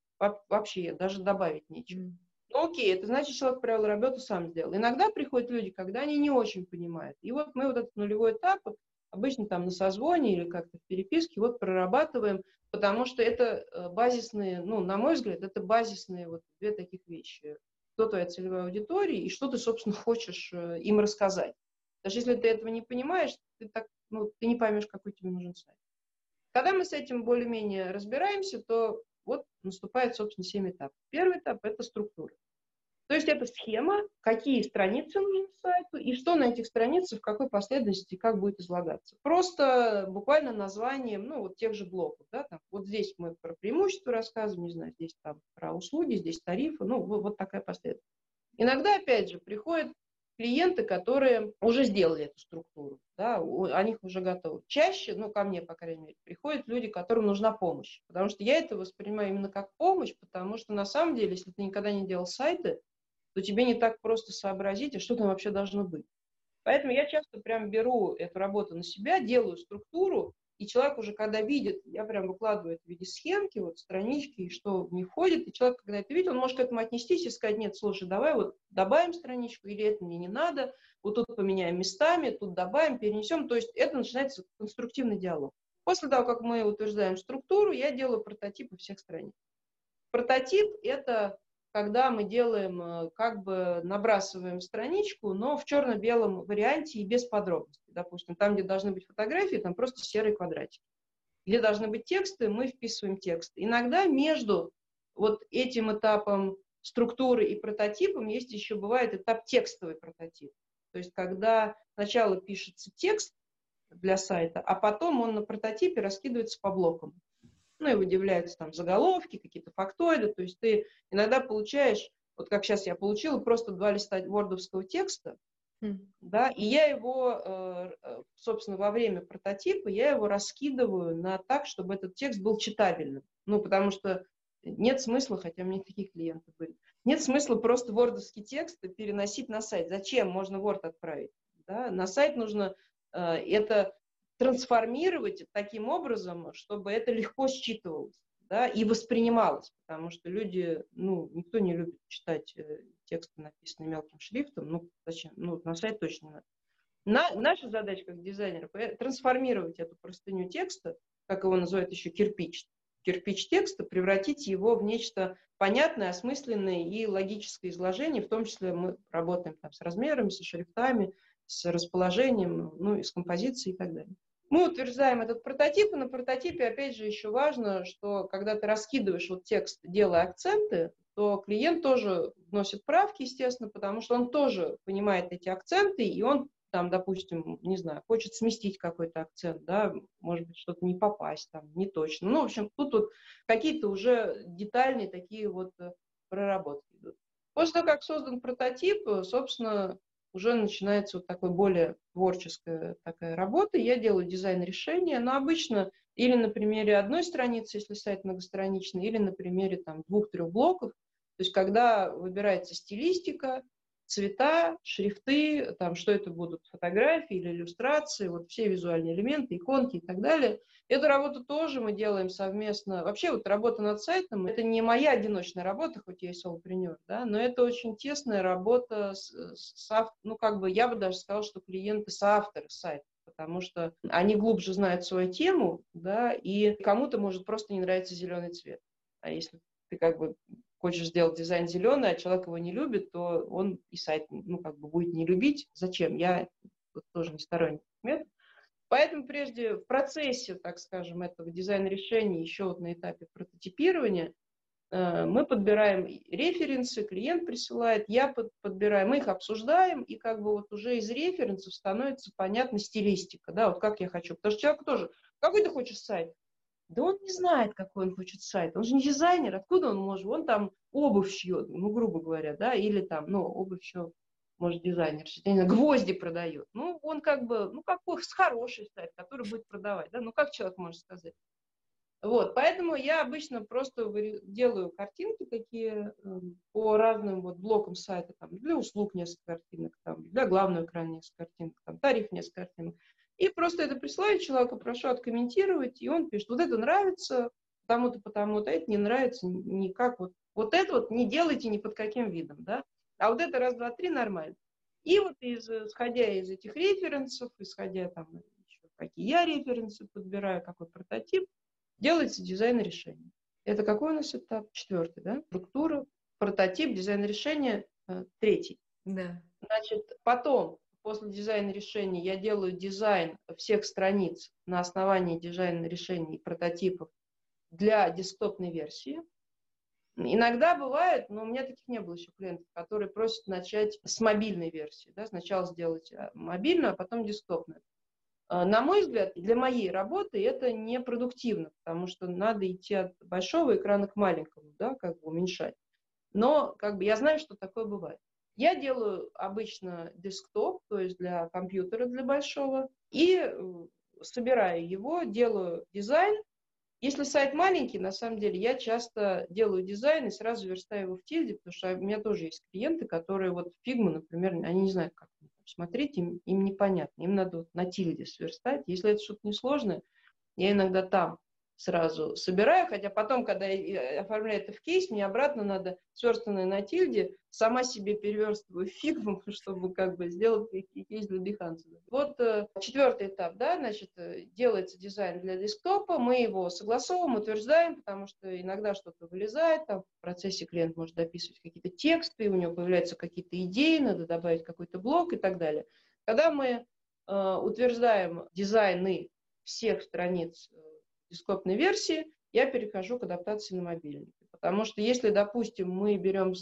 вообще даже добавить нечего. Mm. Ну окей, это значит, человек провел работу, сам сделал. Иногда приходят люди, когда они не очень понимают. И вот мы вот этот нулевой этап, обычно там на созвоне или как-то в переписке, вот прорабатываем, потому что это э, базисные, ну, на мой взгляд, это базисные вот две таких вещи. Кто твоя целевая аудитория и что ты, собственно, хочешь э, им рассказать. Даже если ты этого не понимаешь, ты, так, ну, ты не поймешь, какой тебе нужен сайт. Когда мы с этим более-менее разбираемся, то вот наступает, собственно, семь этапов. Первый этап – это структура. То есть это схема, какие страницы нужны сайту и что на этих страницах, в какой последовательности, как будет излагаться. Просто буквально названием, ну, вот тех же блоков, да, там, вот здесь мы про преимущества рассказываем, не знаю, здесь там про услуги, здесь тарифы, ну, вот, такая последовательность. Иногда, опять же, приходят клиенты, которые уже сделали эту структуру, да, о них уже готовы. Чаще, ну, ко мне, по крайней мере, приходят люди, которым нужна помощь, потому что я это воспринимаю именно как помощь, потому что на самом деле, если ты никогда не делал сайты, то тебе не так просто сообразить, а что там вообще должно быть. Поэтому я часто прям беру эту работу на себя, делаю структуру, и человек уже, когда видит, я прям выкладываю это в виде схемки, вот странички, и что в них входит, и человек, когда это видит, он может к этому отнестись и сказать, нет, слушай, давай вот добавим страничку, или это мне не надо, вот тут поменяем местами, тут добавим, перенесем. То есть это начинается конструктивный диалог. После того, как мы утверждаем структуру, я делаю прототипы всех страниц. Прототип – это когда мы делаем, э, как бы набрасываем страничку, но в черно-белом варианте и без подробностей. Допустим, там, где должны быть фотографии, там просто серые квадратики. Где должны быть тексты, мы вписываем текст. Иногда между вот этим этапом структуры и прототипом есть еще бывает этап текстовый прототип. То есть когда сначала пишется текст для сайта, а потом он на прототипе раскидывается по блокам ну и выделяются там заголовки, какие-то фактоиды, то есть ты иногда получаешь, вот как сейчас я получила, просто два листа вордовского текста, mm. да, и я его, э, э, собственно, во время прототипа, я его раскидываю на так, чтобы этот текст был читабельным, ну, потому что нет смысла, хотя у меня такие клиенты были, нет смысла просто вордовский текст переносить на сайт. Зачем? Можно Word отправить. Да? На сайт нужно э, это трансформировать таким образом, чтобы это легко считывалось да, и воспринималось, потому что люди, ну, никто не любит читать э, тексты, написанные мелким шрифтом, ну, зачем, ну, на сайт точно надо. На, наша задача как дизайнеров – трансформировать эту простыню текста, как его называют еще кирпич, кирпич текста, превратить его в нечто понятное, осмысленное и логическое изложение, в том числе мы работаем там с размерами, со шрифтами, с расположением, ну и с композицией и так далее. Мы утверждаем этот прототип, и на прототипе, опять же, еще важно, что когда ты раскидываешь вот текст, делая акценты, то клиент тоже вносит правки, естественно, потому что он тоже понимает эти акценты, и он там, допустим, не знаю, хочет сместить какой-то акцент, да, может быть, что-то не попасть, там, не точно. Ну, в общем, тут вот какие-то уже детальные такие вот э, проработки идут. После того, как создан прототип, э, собственно, уже начинается вот такой более творческая такая работа. Я делаю дизайн решения, но обычно или на примере одной страницы, если сайт многостраничный, или на примере там двух-трех блоков. То есть когда выбирается стилистика, цвета, шрифты, там, что это будут, фотографии или иллюстрации, вот все визуальные элементы, иконки и так далее. Эту работу тоже мы делаем совместно. Вообще вот работа над сайтом, это не моя одиночная работа, хоть я и солопренер, да, но это очень тесная работа с, с ну как бы я бы даже сказала, что клиенты соавторы сайта потому что они глубже знают свою тему, да, и кому-то может просто не нравиться зеленый цвет. А если ты как бы хочешь сделать дизайн зеленый, а человек его не любит, то он и сайт, ну, как бы будет не любить. Зачем? Я вот, тоже не сторонник метод. Поэтому прежде в процессе, так скажем, этого дизайна решения, еще вот на этапе прототипирования, э, мы подбираем референсы, клиент присылает, я подбираю, мы их обсуждаем, и как бы вот уже из референсов становится понятна стилистика, да, вот как я хочу. Потому что человек тоже, какой ты хочешь сайт? Да он не знает, какой он хочет сайт. Он же не дизайнер. Откуда он может? Он там обувь шьет, ну, грубо говоря, да, или там, ну, обувь еще, может, дизайнер, гвозди продает. Ну, он как бы, ну, какой хороший сайт, который будет продавать, да, ну, как человек может сказать? Вот, поэтому я обычно просто делаю картинки такие эм, по разным вот блокам сайта, там, для услуг несколько картинок, там, для главного экрана несколько картинок, там, тариф несколько картинок. И просто это присылаю человеку, прошу откомментировать, и он пишет, вот это нравится, потому-то, потому-то, а это не нравится никак. Вот, вот это вот не делайте ни под каким видом, да. А вот это раз, два, три нормально. И вот из, исходя из этих референсов, исходя там еще какие я референсы подбираю, какой прототип, делается дизайн решения. Это какой у нас этап? Четвертый, да? Структура, прототип, дизайн решения, э, третий. Да. Значит, потом после дизайна решений я делаю дизайн всех страниц на основании дизайна решений и прототипов для десктопной версии. Иногда бывает, но у меня таких не было еще клиентов, которые просят начать с мобильной версии. Да, сначала сделать а, мобильную, а потом десктопную. А, на мой взгляд, для моей работы это непродуктивно, потому что надо идти от большого экрана к маленькому, да, как бы уменьшать. Но как бы я знаю, что такое бывает. Я делаю обычно десктоп, то есть для компьютера, для большого, и э, собираю его, делаю дизайн. Если сайт маленький, на самом деле, я часто делаю дизайн и сразу верстаю его в тильде, потому что у меня тоже есть клиенты, которые вот фигму, например, они не знают, как смотреть, им, им непонятно. Им надо вот на тильде сверстать. Если это что-то несложное, я иногда там сразу собираю, хотя потом, когда я оформляю это в кейс, мне обратно надо сверстанное на тильде, сама себе переверстываю фигму, чтобы как бы сделать кейс для Behance. Вот э, четвертый этап, да, значит, э, делается дизайн для десктопа, мы его согласовываем, утверждаем, потому что иногда что-то вылезает, там в процессе клиент может дописывать какие-то тексты, у него появляются какие-то идеи, надо добавить какой-то блок и так далее. Когда мы э, утверждаем дизайны всех страниц э, десктопной версии, я перехожу к адаптации на мобильнике. Потому что если, допустим, мы берем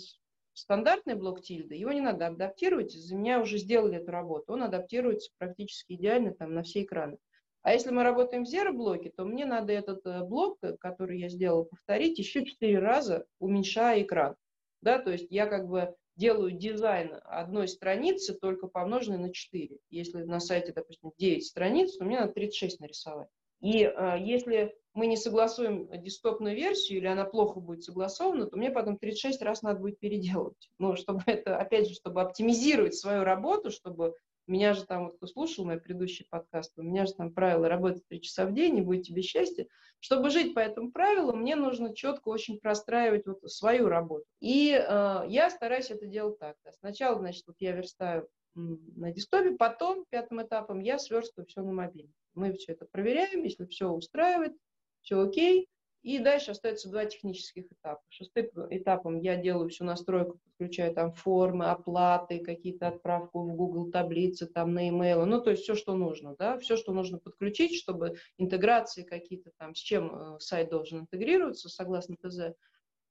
стандартный блок тильда, его не надо адаптировать, за меня уже сделали эту работу, он адаптируется практически идеально там, на все экраны. А если мы работаем в Zero-блоке, то мне надо этот э, блок, который я сделал, повторить еще четыре раза, уменьшая экран. Да, то есть я как бы делаю дизайн одной страницы, только помноженной на 4. Если на сайте, допустим, 9 страниц, то мне надо 36 нарисовать. И э, если мы не согласуем десктопную версию, или она плохо будет согласована, то мне потом 36 раз надо будет переделывать. Ну, чтобы это, опять же, чтобы оптимизировать свою работу, чтобы меня же там, вот кто слушал мой предыдущий подкаст, у меня же там правило работать 3 часа в день, и будет тебе счастье. Чтобы жить по этому правилу, мне нужно четко очень простраивать вот свою работу. И э, я стараюсь это делать так. Да. Сначала, значит, вот я верстаю на десктопе, потом пятым этапом я сверстываю все на мобильном. Мы все это проверяем, если все устраивает, все окей. И дальше остается два технических этапа. Шестым этапом я делаю всю настройку, подключаю там формы, оплаты, какие-то отправку в Google таблицы, там на email, ну то есть все, что нужно, да, все, что нужно подключить, чтобы интеграции какие-то там, с чем э, сайт должен интегрироваться, согласно ТЗ.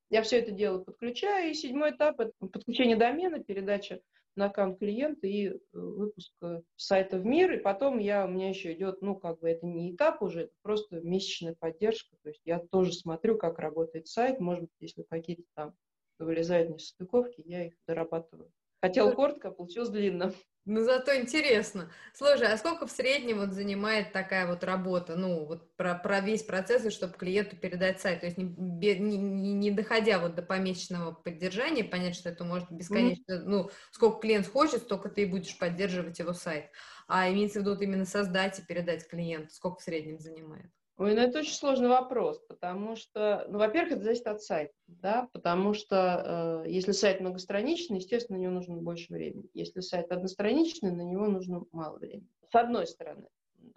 Я все это дело подключаю. И седьмой этап – это подключение домена, передача на аккаунт клиента и э, выпуск сайта в мир. И потом я, у меня еще идет, ну, как бы это не этап уже, это просто месячная поддержка. То есть я тоже смотрю, как работает сайт. Может быть, если какие-то там вылезают несостыковки, я их дорабатываю. Хотел коротко, а получилось длинно. Ну, зато интересно. Слушай, а сколько в среднем вот занимает такая вот работа, ну, вот про, про весь процесс, чтобы клиенту передать сайт? То есть не, не, не доходя вот до помесячного поддержания, понять, что это может бесконечно, mm-hmm. ну, сколько клиент хочет, столько ты и будешь поддерживать его сайт. А имеется в виду вот именно создать и передать клиенту, сколько в среднем занимает? Ой, ну это очень сложный вопрос, потому что, ну, во-первых, это зависит от сайта, да, потому что э, если сайт многостраничный, естественно, на него нужно больше времени. Если сайт одностраничный, на него нужно мало времени. С одной стороны.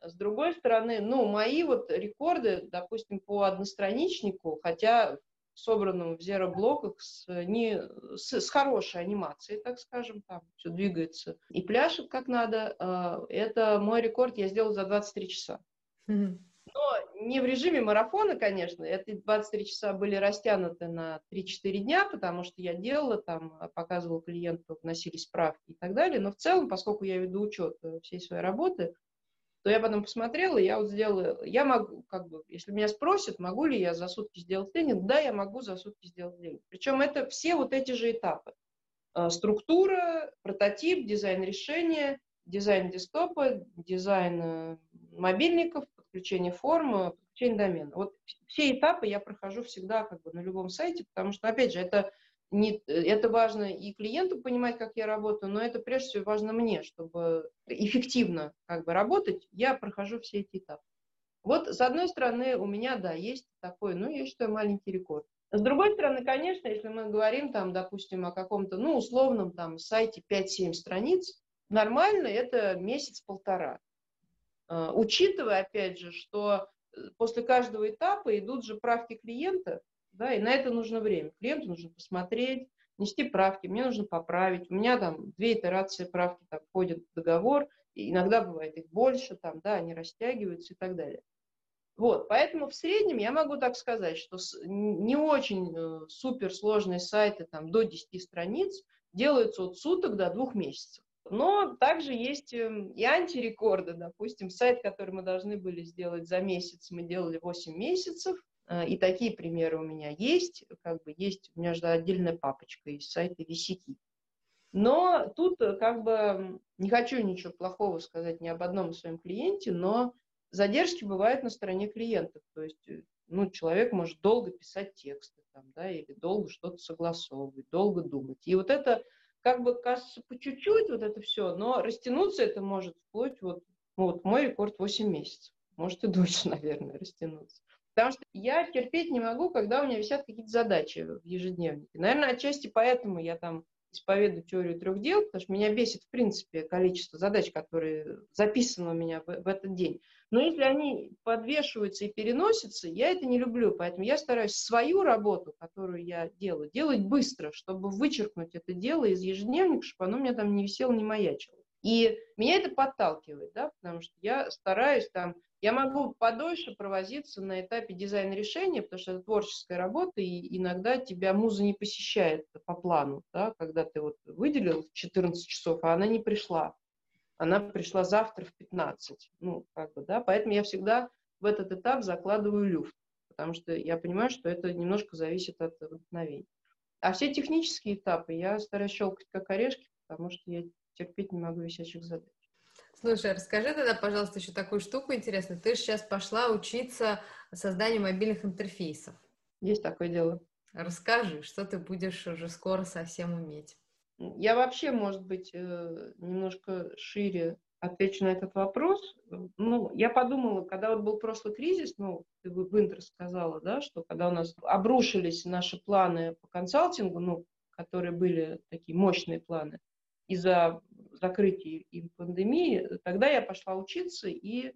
С другой стороны, ну, мои вот рекорды, допустим, по одностраничнику, хотя собранному в Zero блоках с, не, с, с хорошей анимацией, так скажем, там все двигается и пляшет как надо, э, это мой рекорд я сделал за 23 часа. Mm-hmm. Но не в режиме марафона, конечно. Эти 23 часа были растянуты на 3-4 дня, потому что я делала там, показывала клиенту, вносили справки и так далее. Но в целом, поскольку я веду учет э, всей своей работы, то я потом посмотрела, я вот сделала, я могу, как бы, если меня спросят, могу ли я за сутки сделать тренинг, да, я могу за сутки сделать тренинг. Причем это все вот эти же этапы. Э, структура, прототип, дизайн решения, дизайн десктопа, дизайн э, мобильников, подключение формы, подключение домена. Вот все этапы я прохожу всегда как бы на любом сайте, потому что, опять же, это, не, это важно и клиенту понимать, как я работаю, но это прежде всего важно мне, чтобы эффективно как бы работать, я прохожу все эти этапы. Вот, с одной стороны, у меня, да, есть такой, ну, я считаю, маленький рекорд. С другой стороны, конечно, если мы говорим, там, допустим, о каком-то, ну, условном там сайте 5-7 страниц, нормально это месяц-полтора. А, учитывая, опять же, что э, после каждого этапа идут же правки клиента, да, и на это нужно время. Клиенту нужно посмотреть, нести правки, мне нужно поправить. У меня там две итерации правки так входят в договор, и иногда бывает их больше, там, да, они растягиваются и так далее. Вот, поэтому в среднем я могу так сказать, что не очень э, суперсложные сайты там, до 10 страниц делаются от суток до двух месяцев. Но также есть эм, и антирекорды. Допустим, сайт, который мы должны были сделать за месяц, мы делали 8 месяцев. Э, и такие примеры у меня есть. Как бы есть, у меня же отдельная папочка из сайта VCT. Но тут э, как бы не хочу ничего плохого сказать ни об одном своем клиенте, но задержки бывают на стороне клиентов. То есть э, ну, человек может долго писать тексты там, да, или долго что-то согласовывать, долго думать. И вот это как бы кажется по чуть-чуть вот это все, но растянуться это может вплоть вот, ну, вот мой рекорд 8 месяцев. Может и дольше, наверное, растянуться. Потому что я терпеть не могу, когда у меня висят какие-то задачи в ежедневнике. Наверное, отчасти поэтому я там исповедую теорию трех дел, потому что меня бесит, в принципе, количество задач, которые записаны у меня в, в этот день. Но если они подвешиваются и переносятся, я это не люблю. Поэтому я стараюсь свою работу, которую я делаю, делать быстро, чтобы вычеркнуть это дело из ежедневника, чтобы оно у меня там не висело, не маячило. И меня это подталкивает, да, потому что я стараюсь там я могу подольше провозиться на этапе дизайна решения, потому что это творческая работа, и иногда тебя муза не посещает по плану, да, когда ты вот выделил 14 часов, а она не пришла. Она пришла завтра в 15. Ну, как бы, да, поэтому я всегда в этот этап закладываю люфт, потому что я понимаю, что это немножко зависит от вдохновения. А все технические этапы я стараюсь щелкать как орешки, потому что я терпеть не могу висячих задач. Слушай, расскажи тогда, пожалуйста, еще такую штуку интересную. Ты же сейчас пошла учиться созданию мобильных интерфейсов. Есть такое дело. Расскажи, что ты будешь уже скоро совсем уметь. Я вообще, может быть, э, немножко шире отвечу на этот вопрос. Ну, я подумала, когда вот был прошлый кризис, ну, ты в Интер сказала, да, что когда у нас обрушились наши планы по консалтингу, ну, которые были такие мощные планы, из-за закрытия и пандемии, тогда я пошла учиться и э,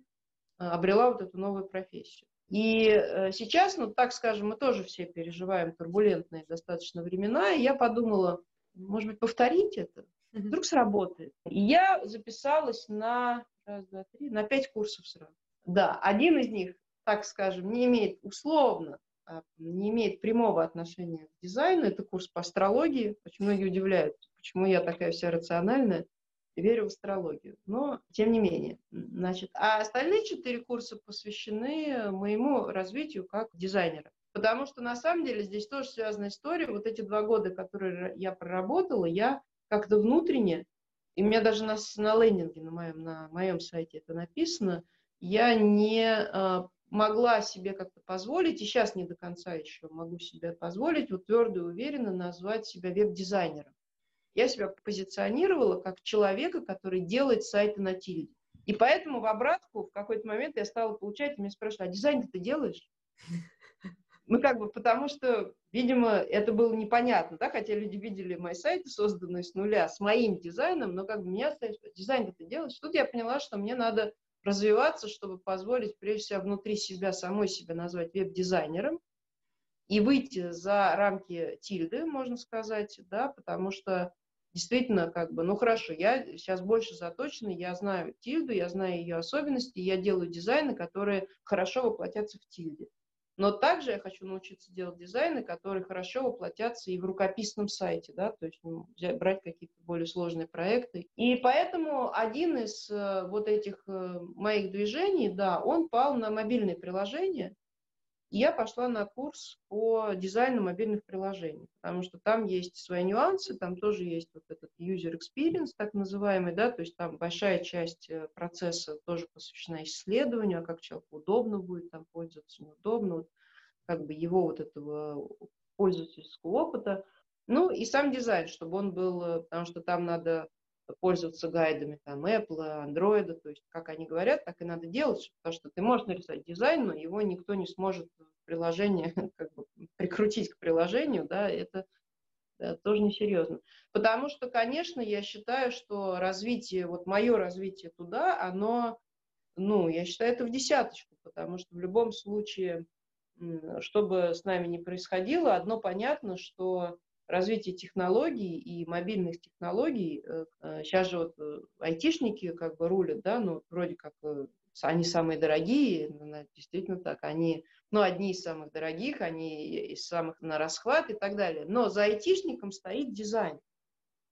обрела вот эту новую профессию. И э, сейчас, ну так скажем, мы тоже все переживаем турбулентные достаточно времена, и я подумала, может быть, повторить это? Вдруг сработает. И я записалась на, раз, два, три, на пять курсов сразу. Да, один из них, так скажем, не имеет условно, а, не имеет прямого отношения к дизайну. Это курс по астрологии. Очень многие удивляются, почему я такая вся рациональная верю в астрологию. Но, тем не менее. Значит, а остальные четыре курса посвящены моему развитию как дизайнера. Потому что, на самом деле, здесь тоже связана история. Вот эти два года, которые я проработала, я как-то внутренне, и у меня даже на, на лендинге на моем, на моем сайте это написано, я не э, могла себе как-то позволить, и сейчас не до конца еще могу себе позволить, вот твердо и уверенно назвать себя веб-дизайнером я себя позиционировала как человека, который делает сайты на тильде. И поэтому в обратку в какой-то момент я стала получать, и меня спрашивали, а дизайн ты делаешь? Ну, как бы, потому что, видимо, это было непонятно, да, хотя люди видели мои сайты, созданные с нуля, с моим дизайном, но как бы меня стали дизайн ты делаешь? Тут я поняла, что мне надо развиваться, чтобы позволить, прежде всего, внутри себя, самой себя назвать веб-дизайнером и выйти за рамки тильды, можно сказать, да, потому что действительно, как бы, ну хорошо, я сейчас больше заточена, я знаю тильду, я знаю ее особенности, я делаю дизайны, которые хорошо воплотятся в тильде. Но также я хочу научиться делать дизайны, которые хорошо воплотятся и в рукописном сайте, да, то есть ну, взять, брать какие-то более сложные проекты. И поэтому один из э, вот этих э, моих движений, да, он пал на мобильные приложения, я пошла на курс по дизайну мобильных приложений, потому что там есть свои нюансы, там тоже есть вот этот user experience, так называемый, да, то есть там большая часть э, процесса тоже посвящена исследованию, а как человеку удобно будет там пользоваться, неудобно, вот, как бы его вот этого пользовательского опыта. Ну и сам дизайн, чтобы он был, э, потому что там надо пользоваться гайдами там Apple, Android, то есть как они говорят, так и надо делать, потому что ты можешь нарисовать дизайн, но его никто не сможет приложение как бы прикрутить к приложению, да, это да, тоже несерьезно. Потому что, конечно, я считаю, что развитие, вот мое развитие туда, оно, ну, я считаю, это в десяточку, потому что в любом случае, что бы с нами ни происходило, одно понятно, что развитие технологий и мобильных технологий, сейчас э, же вот э, айтишники как бы рулят, да, ну, вроде как э, они самые дорогие, ну, действительно так, они, ну, одни из самых дорогих, они из самых на расхват и так далее. Но за айтишником стоит дизайн,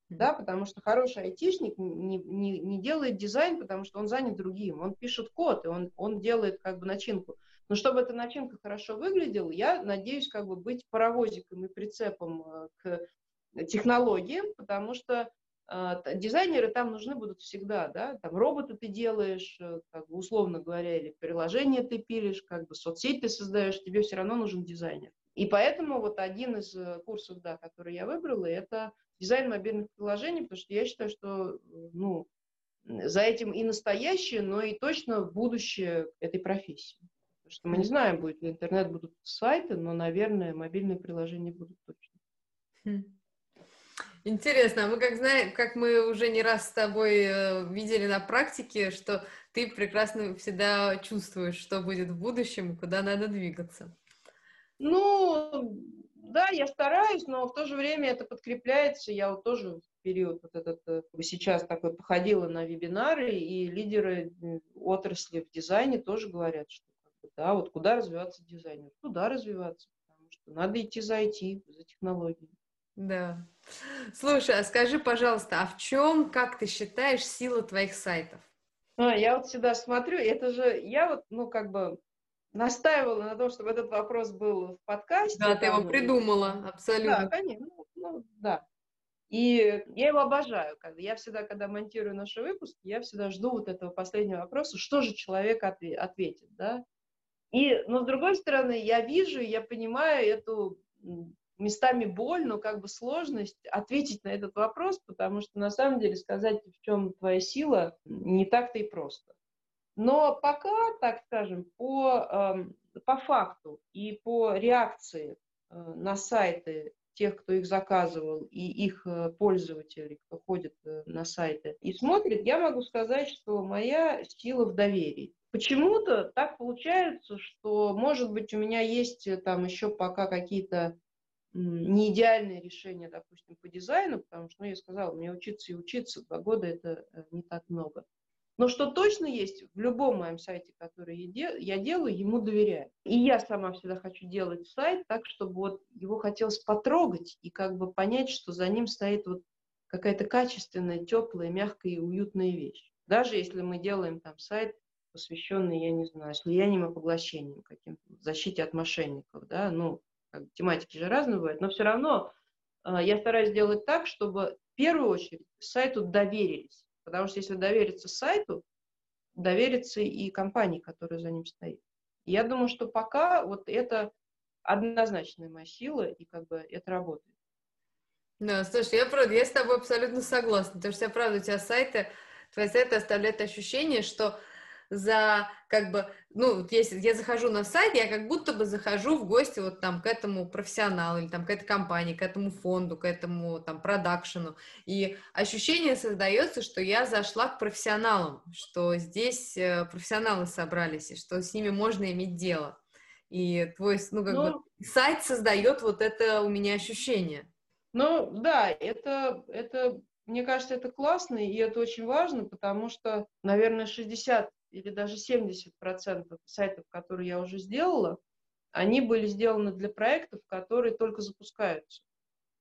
да, потому что хороший айтишник не, не, не делает дизайн, потому что он занят другим, он пишет код, и он, он делает как бы начинку. Но чтобы эта начинка хорошо выглядела, я надеюсь как бы быть паровозиком и прицепом э, к технологиям, потому что э, дизайнеры там нужны будут всегда, да, там роботы ты делаешь, э, как бы условно говоря, или приложение ты пилишь, как бы соцсеть ты создаешь, тебе все равно нужен дизайнер. И поэтому вот один из э, курсов, да, который я выбрала, это дизайн мобильных приложений, потому что я считаю, что, ну, за этим и настоящее, но и точно будущее этой профессии что мы не знаем, будет ли интернет, будут сайты, но, наверное, мобильные приложения будут точно. Хм. Интересно, а мы как знаем, как мы уже не раз с тобой э, видели на практике, что ты прекрасно всегда чувствуешь, что будет в будущем, куда надо двигаться. Ну, да, я стараюсь, но в то же время это подкрепляется. Я вот тоже в период вот этот э, сейчас такой походила на вебинары, и лидеры отрасли в дизайне тоже говорят, что да, вот куда развиваться дизайнер? Туда развиваться, потому что надо идти за IT, за технологии. Да. Слушай, а скажи, пожалуйста, а в чем, как ты считаешь, сила твоих сайтов? А, я вот всегда смотрю, это же, я вот, ну, как бы настаивала на том, чтобы этот вопрос был в подкасте. Да, ты его придумала, абсолютно. Да, конечно, ну, ну, да. И я его обожаю. Я всегда, когда монтирую наши выпуски, я всегда жду вот этого последнего вопроса, что же человек ответит, да. И, но с другой стороны, я вижу, я понимаю эту местами боль, но как бы сложность ответить на этот вопрос, потому что на самом деле сказать, в чем твоя сила, не так-то и просто. Но пока, так скажем, по, эм, по факту и по реакции э, на сайты тех, кто их заказывал, и их э, пользователей, кто ходит э, на сайты и смотрит, я могу сказать, что моя сила в доверии. Почему-то так получается, что, может быть, у меня есть там еще пока какие-то не идеальное решение, допустим, по дизайну, потому что, ну, я сказала, мне учиться и учиться, два года это э, не так много. Но что точно есть, в любом моем сайте, который я делаю, ему доверяю. И я сама всегда хочу делать сайт так, чтобы вот его хотелось потрогать и как бы понять, что за ним стоит вот какая-то качественная, теплая, мягкая и уютная вещь. Даже если мы делаем там сайт, посвященный, я не знаю, слиянием и поглощением, каким-то защите от мошенников, да, ну, как, тематики же разные бывают, но все равно э, я стараюсь сделать так, чтобы в первую очередь сайту доверились. Потому что если довериться сайту, доверится и компании, которая за ним стоит. Я думаю, что пока вот это однозначная моя сила, и как бы это работает. Да, слушай, я правда, я с тобой абсолютно согласна, потому что, я правда, у тебя сайты, твои сайты оставляют ощущение, что за, как бы, ну, если я захожу на сайт, я как будто бы захожу в гости вот там к этому профессионалу или там к этой компании, к этому фонду, к этому там продакшену. И ощущение создается, что я зашла к профессионалам, что здесь э, профессионалы собрались, и что с ними можно иметь дело. И твой, ну, как ну, бы, сайт создает вот это у меня ощущение. Ну, да, это, это, мне кажется, это классно, и это очень важно, потому что, наверное, 60 или даже 70% сайтов, которые я уже сделала, они были сделаны для проектов, которые только запускаются.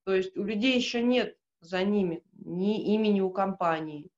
То есть у людей еще нет за ними ни имени у компании,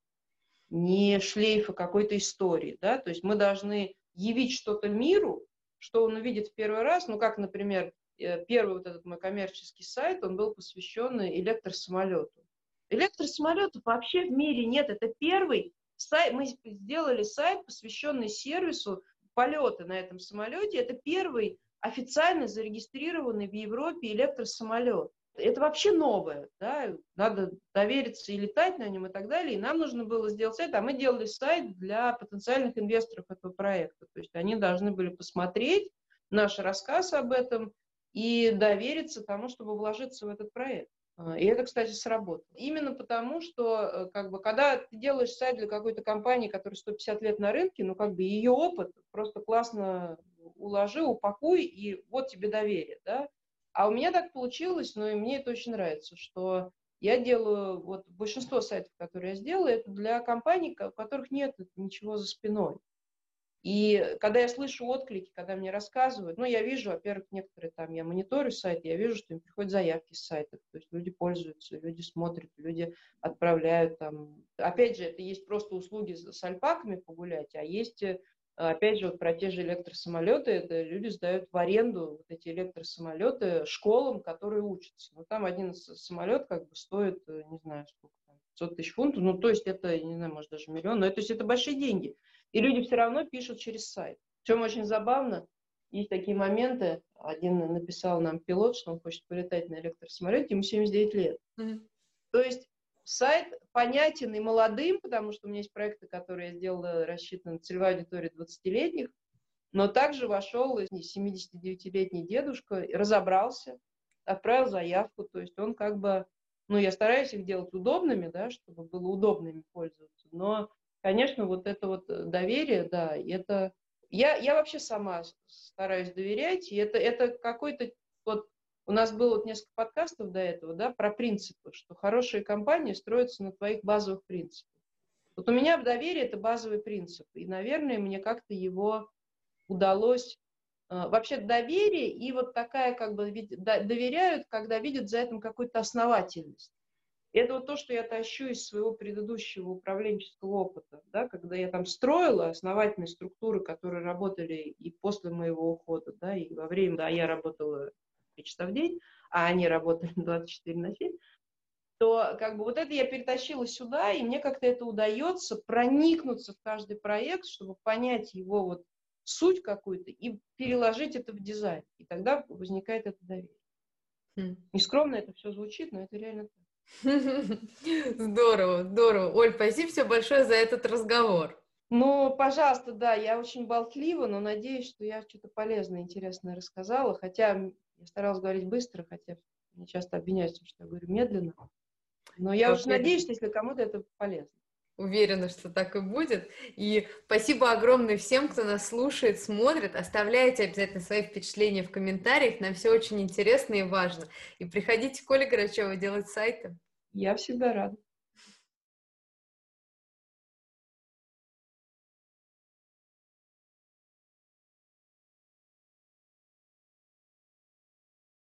ни шлейфа какой-то истории. Да? То есть мы должны явить что-то миру, что он увидит в первый раз. Ну, как, например, э, первый вот этот мой коммерческий сайт, он был посвящен электросамолету. Электросамолетов вообще в мире нет. Это первый Сайт, мы сделали сайт, посвященный сервису полета на этом самолете. Это первый официально зарегистрированный в Европе электросамолет. Это вообще новое, да, надо довериться и летать на нем и так далее. И нам нужно было сделать сайт, а мы делали сайт для потенциальных инвесторов этого проекта. То есть они должны были посмотреть наш рассказ об этом и довериться тому, чтобы вложиться в этот проект. А, и это, кстати, сработало. Именно потому, что э, как бы, когда ты делаешь сайт для какой-то компании, которая 150 лет на рынке, ну, как бы ее опыт просто классно уложи, упакуй, и вот тебе доверие, да. А у меня так получилось, но и мне это очень нравится, что я делаю, вот большинство сайтов, которые я сделала, это для компаний, у которых нет ничего за спиной. И когда я слышу отклики, когда мне рассказывают, ну, я вижу, во-первых, некоторые там, я мониторю сайт, я вижу, что им приходят заявки с сайтов, то есть люди пользуются, люди смотрят, люди отправляют там. Опять же, это есть просто услуги с альпаками погулять, а есть, э, опять же, вот про те же электросамолеты, это люди сдают в аренду вот эти электросамолеты школам, которые учатся. Ну, там один самолет как бы стоит, э, не знаю, сколько там, 500 тысяч фунтов, ну, то есть это, не знаю, может, даже миллион, но это, то есть это большие деньги. И люди все равно пишут через сайт. В чем очень забавно, есть такие моменты. Один написал нам пилот, что он хочет полетать на электросамолете, ему 79 лет. Mm-hmm. То есть сайт понятен и молодым, потому что у меня есть проекты, которые я сделала, рассчитаны на целевую аудиторию 20-летних, Но также вошел 79-летний дедушка, разобрался, отправил заявку, то есть он как бы, ну, я стараюсь их делать удобными, да, чтобы было удобно ими пользоваться, но, конечно, вот это вот доверие, да, это... Я, я вообще сама стараюсь доверять, и это, это какой-то вот у нас было вот несколько подкастов до этого, да, про принципы, что хорошие компании строятся на твоих базовых принципах. Вот у меня в доверии это базовый принцип, и, наверное, мне как-то его удалось э, вообще доверие и вот такая как бы доверяют, когда видят за этим какую-то основательность. Это вот то, что я тащу из своего предыдущего управленческого опыта, да, когда я там строила основательные структуры, которые работали и после моего ухода, да, и во время, да, я работала 3 часа в день, а они работали 24 на 7, то как бы вот это я перетащила сюда, и мне как-то это удается проникнуться в каждый проект, чтобы понять его вот суть какую-то и переложить это в дизайн. И тогда возникает это доверие. Хм. Нескромно это все звучит, но это реально так. Здорово, здорово. Оль, спасибо все большое за этот разговор. Ну, пожалуйста, да, я очень болтлива, но надеюсь, что я что-то полезное, интересное рассказала, хотя я старалась говорить быстро, хотя меня часто обвиняют, что я говорю медленно. Но я очень надеюсь, что если кому-то это полезно. Уверена, что так и будет. И спасибо огромное всем, кто нас слушает, смотрит. Оставляйте обязательно свои впечатления в комментариях. Нам все очень интересно и важно. И приходите к Оле Грачевой делать сайты. Я всегда рада.